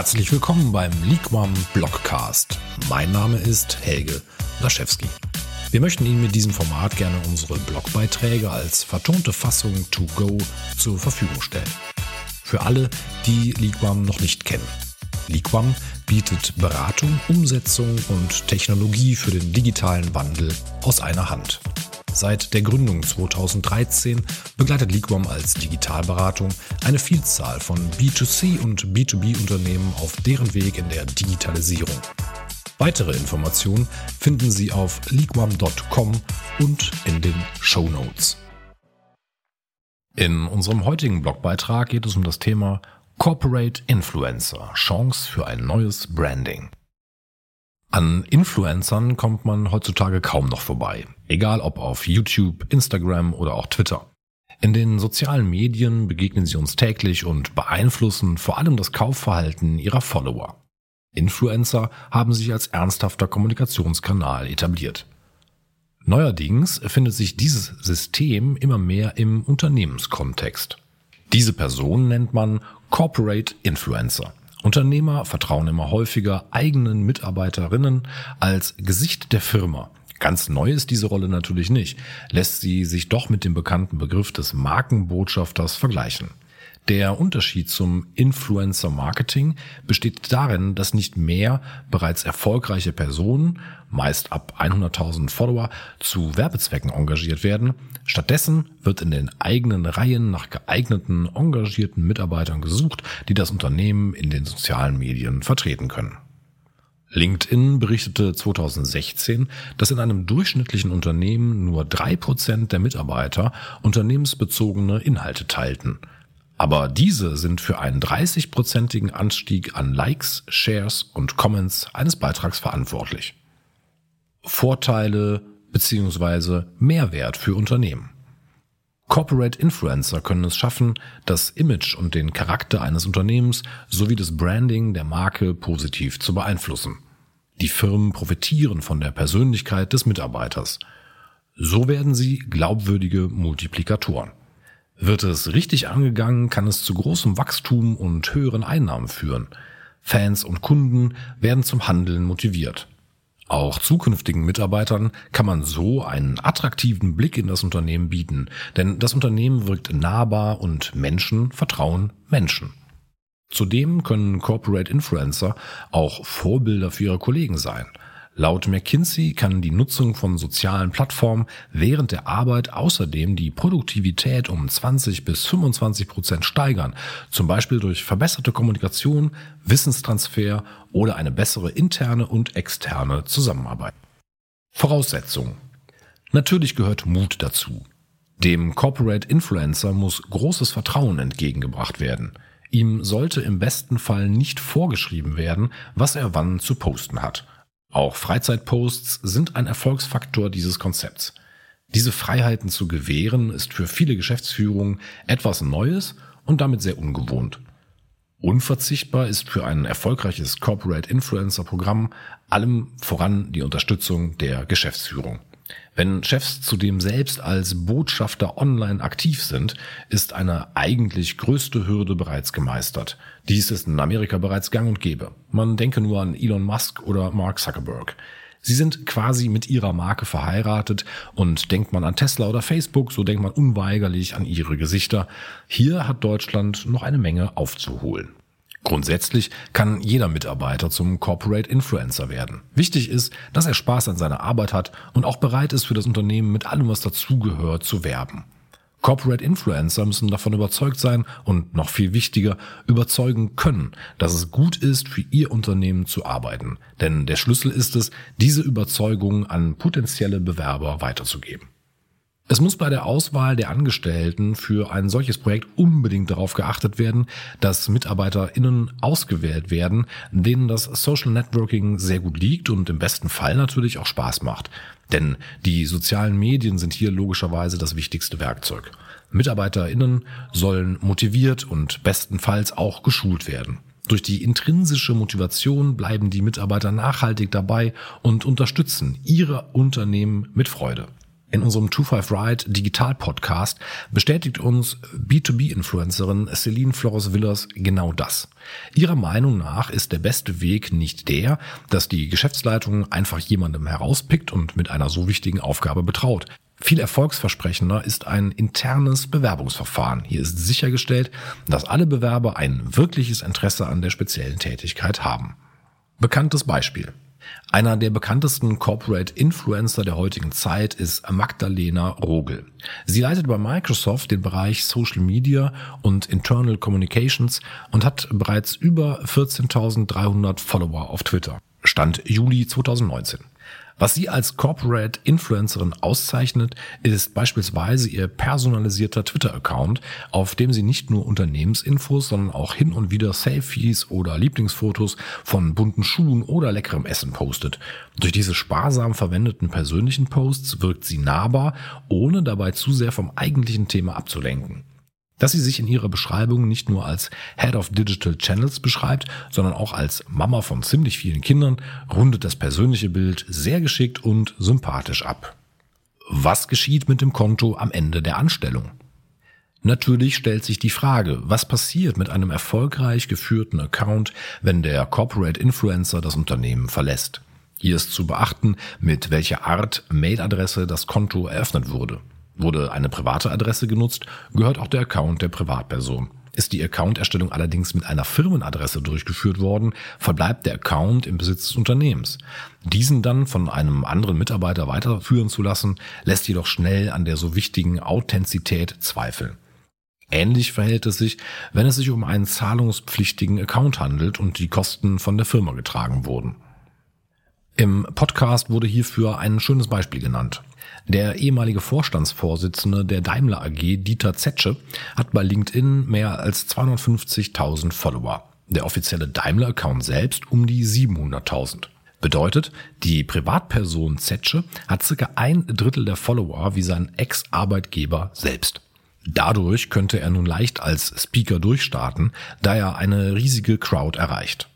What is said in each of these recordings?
Herzlich willkommen beim Leagueone Blogcast. Mein Name ist Helge Laschewski. Wir möchten Ihnen mit diesem Format gerne unsere Blogbeiträge als vertonte Fassung to go zur Verfügung stellen. Für alle, die Leagueone noch nicht kennen. Leagueone bietet Beratung, Umsetzung und Technologie für den digitalen Wandel aus einer Hand. Seit der Gründung 2013 begleitet Liquam als Digitalberatung eine Vielzahl von B2C und B2B-Unternehmen auf deren Weg in der Digitalisierung. Weitere Informationen finden Sie auf liquam.com und in den Show Notes. In unserem heutigen Blogbeitrag geht es um das Thema Corporate Influencer, Chance für ein neues Branding. An Influencern kommt man heutzutage kaum noch vorbei, egal ob auf YouTube, Instagram oder auch Twitter. In den sozialen Medien begegnen sie uns täglich und beeinflussen vor allem das Kaufverhalten ihrer Follower. Influencer haben sich als ernsthafter Kommunikationskanal etabliert. Neuerdings findet sich dieses System immer mehr im Unternehmenskontext. Diese Person nennt man Corporate Influencer. Unternehmer vertrauen immer häufiger eigenen Mitarbeiterinnen als Gesicht der Firma. Ganz neu ist diese Rolle natürlich nicht, lässt sie sich doch mit dem bekannten Begriff des Markenbotschafters vergleichen. Der Unterschied zum Influencer Marketing besteht darin, dass nicht mehr bereits erfolgreiche Personen, meist ab 100.000 Follower, zu Werbezwecken engagiert werden. Stattdessen wird in den eigenen Reihen nach geeigneten, engagierten Mitarbeitern gesucht, die das Unternehmen in den sozialen Medien vertreten können. LinkedIn berichtete 2016, dass in einem durchschnittlichen Unternehmen nur drei Prozent der Mitarbeiter unternehmensbezogene Inhalte teilten. Aber diese sind für einen 30-prozentigen Anstieg an Likes, Shares und Comments eines Beitrags verantwortlich. Vorteile bzw. Mehrwert für Unternehmen. Corporate Influencer können es schaffen, das Image und den Charakter eines Unternehmens sowie das Branding der Marke positiv zu beeinflussen. Die Firmen profitieren von der Persönlichkeit des Mitarbeiters. So werden sie glaubwürdige Multiplikatoren. Wird es richtig angegangen, kann es zu großem Wachstum und höheren Einnahmen führen. Fans und Kunden werden zum Handeln motiviert. Auch zukünftigen Mitarbeitern kann man so einen attraktiven Blick in das Unternehmen bieten, denn das Unternehmen wirkt nahbar und Menschen vertrauen Menschen. Zudem können Corporate Influencer auch Vorbilder für ihre Kollegen sein – Laut McKinsey kann die Nutzung von sozialen Plattformen während der Arbeit außerdem die Produktivität um 20 bis 25 Prozent steigern, zum Beispiel durch verbesserte Kommunikation, Wissenstransfer oder eine bessere interne und externe Zusammenarbeit. Voraussetzungen. Natürlich gehört Mut dazu. Dem Corporate Influencer muss großes Vertrauen entgegengebracht werden. Ihm sollte im besten Fall nicht vorgeschrieben werden, was er wann zu posten hat. Auch Freizeitposts sind ein Erfolgsfaktor dieses Konzepts. Diese Freiheiten zu gewähren ist für viele Geschäftsführungen etwas Neues und damit sehr ungewohnt. Unverzichtbar ist für ein erfolgreiches Corporate Influencer Programm allem voran die Unterstützung der Geschäftsführung. Wenn Chefs zudem selbst als Botschafter online aktiv sind, ist eine eigentlich größte Hürde bereits gemeistert. Dies ist in Amerika bereits gang und gäbe. Man denke nur an Elon Musk oder Mark Zuckerberg. Sie sind quasi mit ihrer Marke verheiratet und denkt man an Tesla oder Facebook, so denkt man unweigerlich an ihre Gesichter. Hier hat Deutschland noch eine Menge aufzuholen. Grundsätzlich kann jeder Mitarbeiter zum Corporate Influencer werden. Wichtig ist, dass er Spaß an seiner Arbeit hat und auch bereit ist, für das Unternehmen mit allem, was dazugehört, zu werben. Corporate Influencer müssen davon überzeugt sein und noch viel wichtiger, überzeugen können, dass es gut ist, für ihr Unternehmen zu arbeiten. Denn der Schlüssel ist es, diese Überzeugung an potenzielle Bewerber weiterzugeben. Es muss bei der Auswahl der Angestellten für ein solches Projekt unbedingt darauf geachtet werden, dass MitarbeiterInnen ausgewählt werden, denen das Social Networking sehr gut liegt und im besten Fall natürlich auch Spaß macht. Denn die sozialen Medien sind hier logischerweise das wichtigste Werkzeug. MitarbeiterInnen sollen motiviert und bestenfalls auch geschult werden. Durch die intrinsische Motivation bleiben die Mitarbeiter nachhaltig dabei und unterstützen ihre Unternehmen mit Freude. In unserem 25 Ride Digital Podcast bestätigt uns B2B-Influencerin Celine Flores Villas genau das. Ihrer Meinung nach ist der beste Weg nicht der, dass die Geschäftsleitung einfach jemandem herauspickt und mit einer so wichtigen Aufgabe betraut. Viel erfolgsversprechender ist ein internes Bewerbungsverfahren. Hier ist sichergestellt, dass alle Bewerber ein wirkliches Interesse an der speziellen Tätigkeit haben. Bekanntes Beispiel. Einer der bekanntesten Corporate Influencer der heutigen Zeit ist Magdalena Rogel. Sie leitet bei Microsoft den Bereich Social Media und Internal Communications und hat bereits über 14.300 Follower auf Twitter. Stand Juli 2019. Was sie als Corporate Influencerin auszeichnet, ist beispielsweise ihr personalisierter Twitter-Account, auf dem sie nicht nur Unternehmensinfos, sondern auch hin und wieder Selfies oder Lieblingsfotos von bunten Schuhen oder leckerem Essen postet. Durch diese sparsam verwendeten persönlichen Posts wirkt sie nahbar, ohne dabei zu sehr vom eigentlichen Thema abzulenken. Dass sie sich in ihrer Beschreibung nicht nur als Head of Digital Channels beschreibt, sondern auch als Mama von ziemlich vielen Kindern, rundet das persönliche Bild sehr geschickt und sympathisch ab. Was geschieht mit dem Konto am Ende der Anstellung? Natürlich stellt sich die Frage, was passiert mit einem erfolgreich geführten Account, wenn der Corporate Influencer das Unternehmen verlässt. Hier ist zu beachten, mit welcher Art Mailadresse das Konto eröffnet wurde. Wurde eine private Adresse genutzt, gehört auch der Account der Privatperson. Ist die Accounterstellung allerdings mit einer Firmenadresse durchgeführt worden, verbleibt der Account im Besitz des Unternehmens. Diesen dann von einem anderen Mitarbeiter weiterführen zu lassen, lässt jedoch schnell an der so wichtigen Authentizität zweifeln. Ähnlich verhält es sich, wenn es sich um einen zahlungspflichtigen Account handelt und die Kosten von der Firma getragen wurden. Im Podcast wurde hierfür ein schönes Beispiel genannt. Der ehemalige Vorstandsvorsitzende der Daimler AG, Dieter Zetsche, hat bei LinkedIn mehr als 250.000 Follower. Der offizielle Daimler-Account selbst um die 700.000. Bedeutet, die Privatperson Zetsche hat circa ein Drittel der Follower wie sein Ex-Arbeitgeber selbst. Dadurch könnte er nun leicht als Speaker durchstarten, da er eine riesige Crowd erreicht.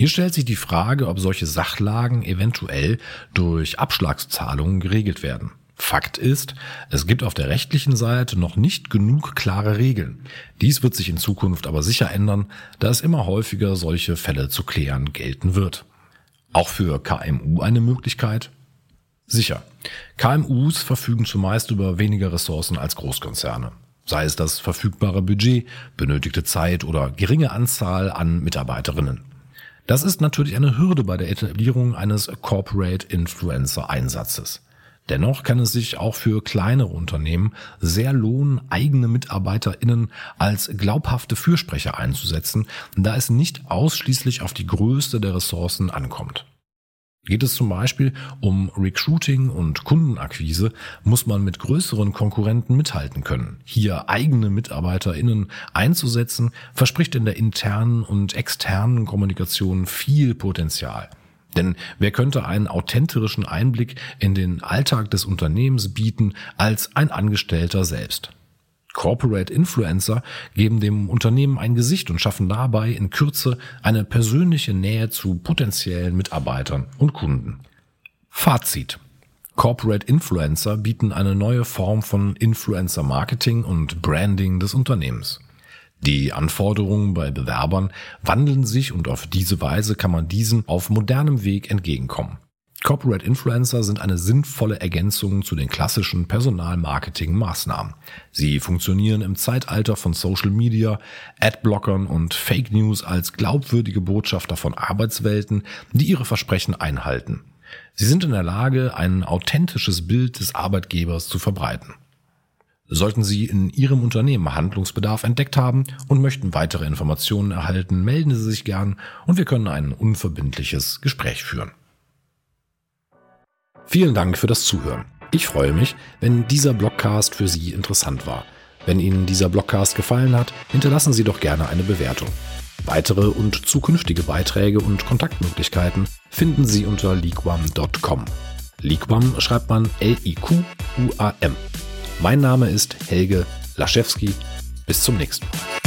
Hier stellt sich die Frage, ob solche Sachlagen eventuell durch Abschlagszahlungen geregelt werden. Fakt ist, es gibt auf der rechtlichen Seite noch nicht genug klare Regeln. Dies wird sich in Zukunft aber sicher ändern, da es immer häufiger solche Fälle zu klären gelten wird. Auch für KMU eine Möglichkeit? Sicher. KMUs verfügen zumeist über weniger Ressourcen als Großkonzerne. Sei es das verfügbare Budget, benötigte Zeit oder geringe Anzahl an Mitarbeiterinnen. Das ist natürlich eine Hürde bei der Etablierung eines Corporate Influencer Einsatzes. Dennoch kann es sich auch für kleinere Unternehmen sehr lohnen, eigene MitarbeiterInnen als glaubhafte Fürsprecher einzusetzen, da es nicht ausschließlich auf die Größe der Ressourcen ankommt. Geht es zum Beispiel um Recruiting und Kundenakquise, muss man mit größeren Konkurrenten mithalten können. Hier eigene MitarbeiterInnen einzusetzen, verspricht in der internen und externen Kommunikation viel Potenzial. Denn wer könnte einen authentischen Einblick in den Alltag des Unternehmens bieten als ein Angestellter selbst? Corporate Influencer geben dem Unternehmen ein Gesicht und schaffen dabei in Kürze eine persönliche Nähe zu potenziellen Mitarbeitern und Kunden. Fazit. Corporate Influencer bieten eine neue Form von Influencer Marketing und Branding des Unternehmens. Die Anforderungen bei Bewerbern wandeln sich und auf diese Weise kann man diesen auf modernem Weg entgegenkommen. Corporate Influencer sind eine sinnvolle Ergänzung zu den klassischen Personalmarketing-Maßnahmen. Sie funktionieren im Zeitalter von Social Media, Adblockern und Fake News als glaubwürdige Botschafter von Arbeitswelten, die ihre Versprechen einhalten. Sie sind in der Lage, ein authentisches Bild des Arbeitgebers zu verbreiten. Sollten Sie in Ihrem Unternehmen Handlungsbedarf entdeckt haben und möchten weitere Informationen erhalten, melden Sie sich gern und wir können ein unverbindliches Gespräch führen. Vielen Dank für das Zuhören. Ich freue mich, wenn dieser Blogcast für Sie interessant war. Wenn Ihnen dieser Blogcast gefallen hat, hinterlassen Sie doch gerne eine Bewertung. Weitere und zukünftige Beiträge und Kontaktmöglichkeiten finden Sie unter leaguam.com. Leaguam schreibt man L-I-Q-U-A-M. Mein Name ist Helge Laschewski. Bis zum nächsten Mal.